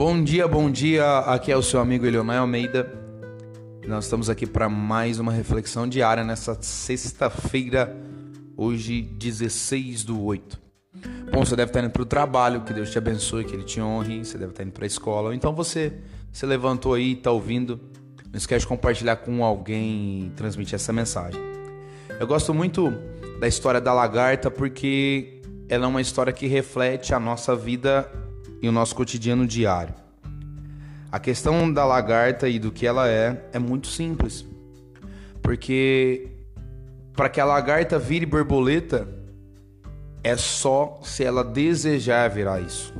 Bom dia, bom dia. Aqui é o seu amigo Eleonai Almeida. Nós estamos aqui para mais uma reflexão diária nessa sexta-feira, hoje 16 do 8. Bom, você deve estar indo para o trabalho, que Deus te abençoe, que Ele te honre. Você deve estar indo para a escola. Ou então você se levantou aí e está ouvindo. Não esquece de compartilhar com alguém e transmitir essa mensagem. Eu gosto muito da história da lagarta porque ela é uma história que reflete a nossa vida e o nosso cotidiano diário. A questão da lagarta e do que ela é é muito simples. Porque para que a lagarta vire borboleta é só se ela desejar virar isso.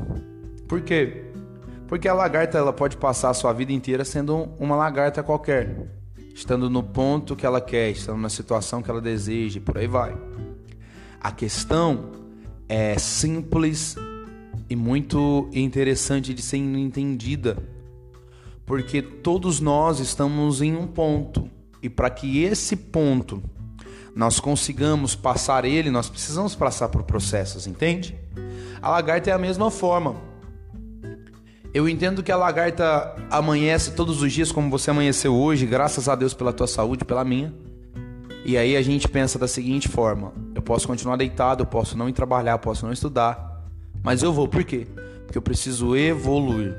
Por quê? Porque a lagarta ela pode passar a sua vida inteira sendo uma lagarta qualquer, estando no ponto que ela quer, estando na situação que ela deseja e por aí vai. A questão é simples e muito interessante de ser entendida, porque todos nós estamos em um ponto e para que esse ponto nós consigamos passar ele, nós precisamos passar por processos, entende? A lagarta é a mesma forma. Eu entendo que a lagarta amanhece todos os dias como você amanheceu hoje, graças a Deus pela tua saúde, pela minha. E aí a gente pensa da seguinte forma: eu posso continuar deitado, eu posso não ir trabalhar, eu posso não estudar, mas eu vou, por quê? Porque eu preciso evoluir.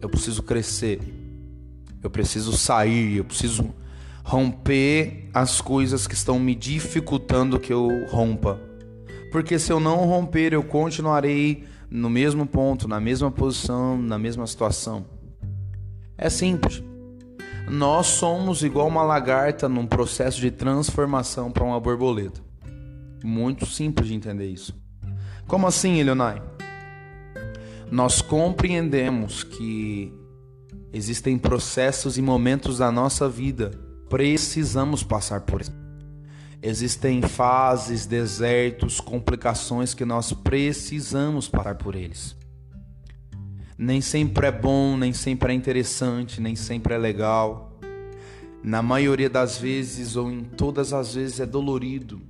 Eu preciso crescer. Eu preciso sair, eu preciso romper as coisas que estão me dificultando que eu rompa. Porque se eu não romper, eu continuarei no mesmo ponto, na mesma posição, na mesma situação. É simples. Nós somos igual uma lagarta num processo de transformação para uma borboleta. Muito simples de entender isso. Como assim, Elionai? Nós compreendemos que existem processos e momentos da nossa vida, precisamos passar por isso. Existem fases, desertos, complicações que nós precisamos parar por eles. Nem sempre é bom, nem sempre é interessante, nem sempre é legal. Na maioria das vezes ou em todas as vezes é dolorido.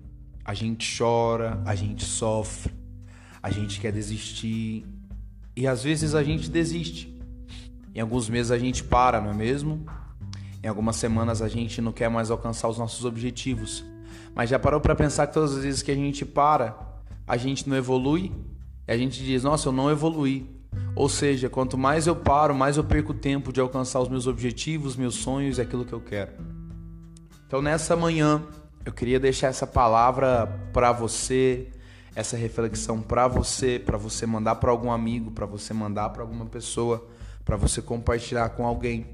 A gente chora, a gente sofre, a gente quer desistir e às vezes a gente desiste. Em alguns meses a gente para, não é mesmo? Em algumas semanas a gente não quer mais alcançar os nossos objetivos. Mas já parou para pensar que todas as vezes que a gente para, a gente não evolui? E a gente diz: "Nossa, eu não evolui". Ou seja, quanto mais eu paro, mais eu perco tempo de alcançar os meus objetivos, meus sonhos e aquilo que eu quero. Então nessa manhã, eu queria deixar essa palavra para você, essa reflexão para você, para você mandar para algum amigo, para você mandar para alguma pessoa, para você compartilhar com alguém.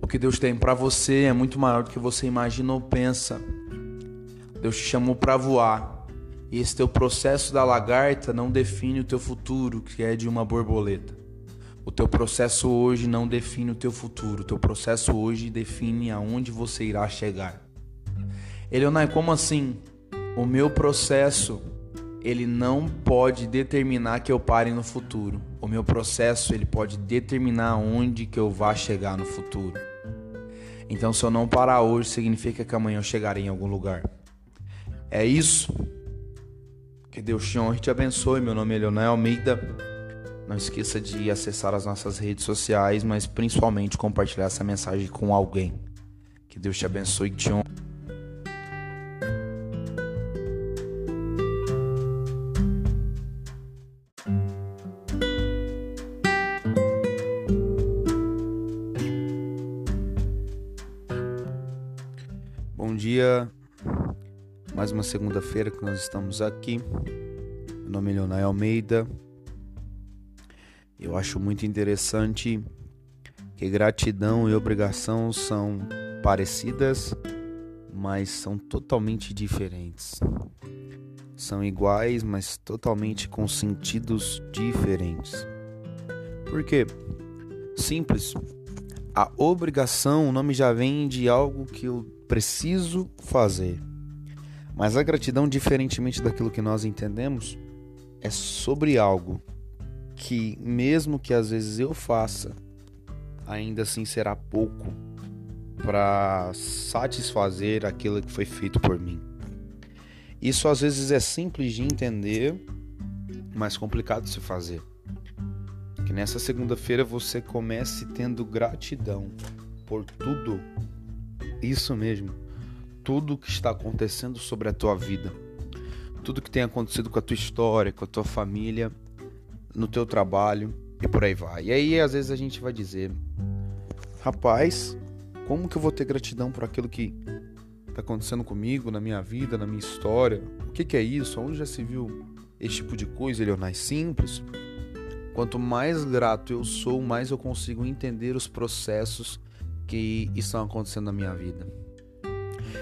O que Deus tem para você é muito maior do que você imagina ou pensa. Deus te chamou para voar. E esse teu processo da lagarta não define o teu futuro, que é de uma borboleta. O teu processo hoje não define o teu futuro. O teu processo hoje define aonde você irá chegar. Eleonai, como assim? O meu processo ele não pode determinar que eu pare no futuro. O meu processo ele pode determinar onde que eu vá chegar no futuro. Então, se eu não parar hoje, significa que amanhã eu chegarei em algum lugar. É isso. Que Deus te honre e te abençoe. Meu nome é Leonel Almeida. Não esqueça de acessar as nossas redes sociais, mas principalmente compartilhar essa mensagem com alguém. Que Deus te abençoe e te honre. Bom dia, mais uma segunda-feira que nós estamos aqui. Meu nome é Leonel Almeida. Eu acho muito interessante que gratidão e obrigação são parecidas, mas são totalmente diferentes. São iguais, mas totalmente com sentidos diferentes. Por quê? Simples. A obrigação, o nome já vem de algo que eu preciso fazer. Mas a gratidão, diferentemente daquilo que nós entendemos, é sobre algo que, mesmo que às vezes eu faça, ainda assim será pouco para satisfazer aquilo que foi feito por mim. Isso às vezes é simples de entender, mas complicado de se fazer. Que nessa segunda-feira você comece tendo gratidão por tudo, isso mesmo, tudo que está acontecendo sobre a tua vida, tudo que tem acontecido com a tua história, com a tua família, no teu trabalho e por aí vai. E aí às vezes a gente vai dizer, rapaz, como que eu vou ter gratidão por aquilo que está acontecendo comigo, na minha vida, na minha história? O que, que é isso? Onde já se viu esse tipo de coisa, Leonais? Simples. Quanto mais grato eu sou, mais eu consigo entender os processos que estão acontecendo na minha vida.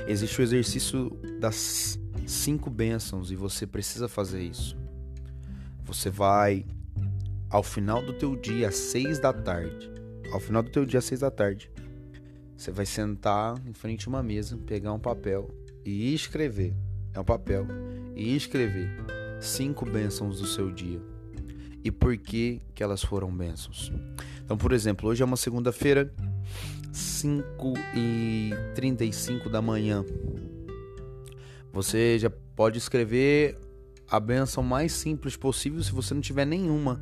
Existe o exercício das cinco bênçãos e você precisa fazer isso. Você vai ao final do teu dia às seis da tarde, ao final do teu dia às seis da tarde, você vai sentar em frente a uma mesa, pegar um papel e escrever. É um papel e escrever cinco bênçãos do seu dia e por que, que elas foram bênçãos. Então, por exemplo, hoje é uma segunda-feira, 5 e 35 da manhã. Você já pode escrever a benção mais simples possível se você não tiver nenhuma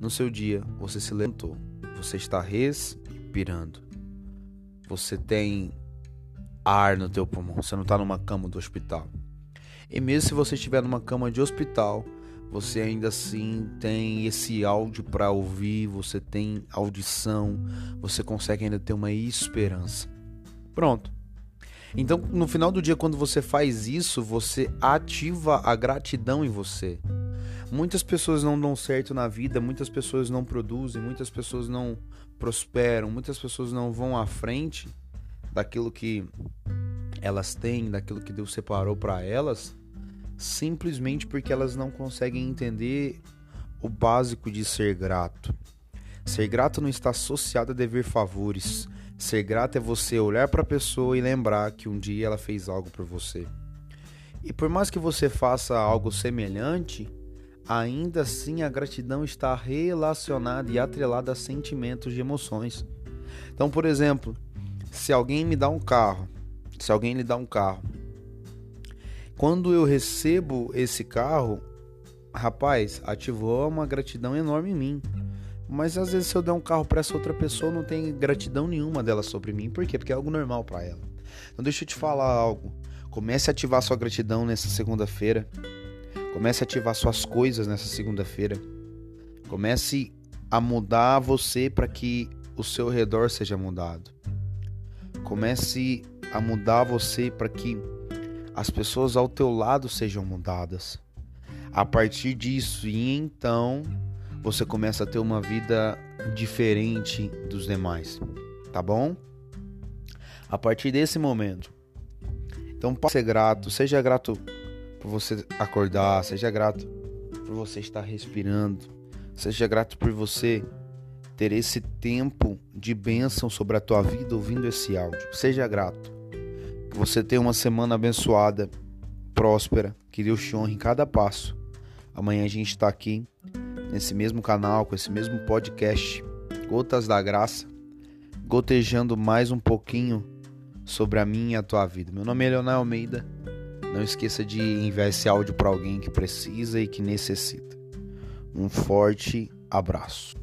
no seu dia. Você se levantou, você está respirando. Você tem ar no teu pulmão, você não está numa cama do hospital. E mesmo se você estiver numa cama de hospital, você ainda assim tem esse áudio para ouvir, você tem audição, você consegue ainda ter uma esperança. Pronto. Então, no final do dia, quando você faz isso, você ativa a gratidão em você. Muitas pessoas não dão certo na vida, muitas pessoas não produzem, muitas pessoas não prosperam, muitas pessoas não vão à frente daquilo que elas têm, daquilo que Deus separou para elas, simplesmente porque elas não conseguem entender o básico de ser grato. Ser grato não está associado a dever favores. Ser grato é você olhar para a pessoa e lembrar que um dia ela fez algo por você. E por mais que você faça algo semelhante, ainda assim a gratidão está relacionada e atrelada a sentimentos e emoções. Então, por exemplo, se alguém me dá um carro, se alguém lhe dá um carro quando eu recebo esse carro, rapaz, ativou uma gratidão enorme em mim. Mas às vezes se eu der um carro para essa outra pessoa, não tem gratidão nenhuma dela sobre mim. Por quê? Porque é algo normal para ela. Então deixa eu te falar algo. Comece a ativar sua gratidão nessa segunda-feira. Comece a ativar suas coisas nessa segunda-feira. Comece a mudar você para que o seu redor seja mudado. Comece a mudar você para que as pessoas ao teu lado sejam mudadas. A partir disso, e então você começa a ter uma vida diferente dos demais, tá bom? A partir desse momento. Então, pode ser grato, seja grato por você acordar, seja grato por você estar respirando, seja grato por você ter esse tempo de bênção sobre a tua vida ouvindo esse áudio. Seja grato. Que você tenha uma semana abençoada, próspera, que Deus te honre em cada passo. Amanhã a gente está aqui nesse mesmo canal, com esse mesmo podcast, Gotas da Graça, gotejando mais um pouquinho sobre a minha e a tua vida. Meu nome é Leonel Almeida. Não esqueça de enviar esse áudio para alguém que precisa e que necessita. Um forte abraço.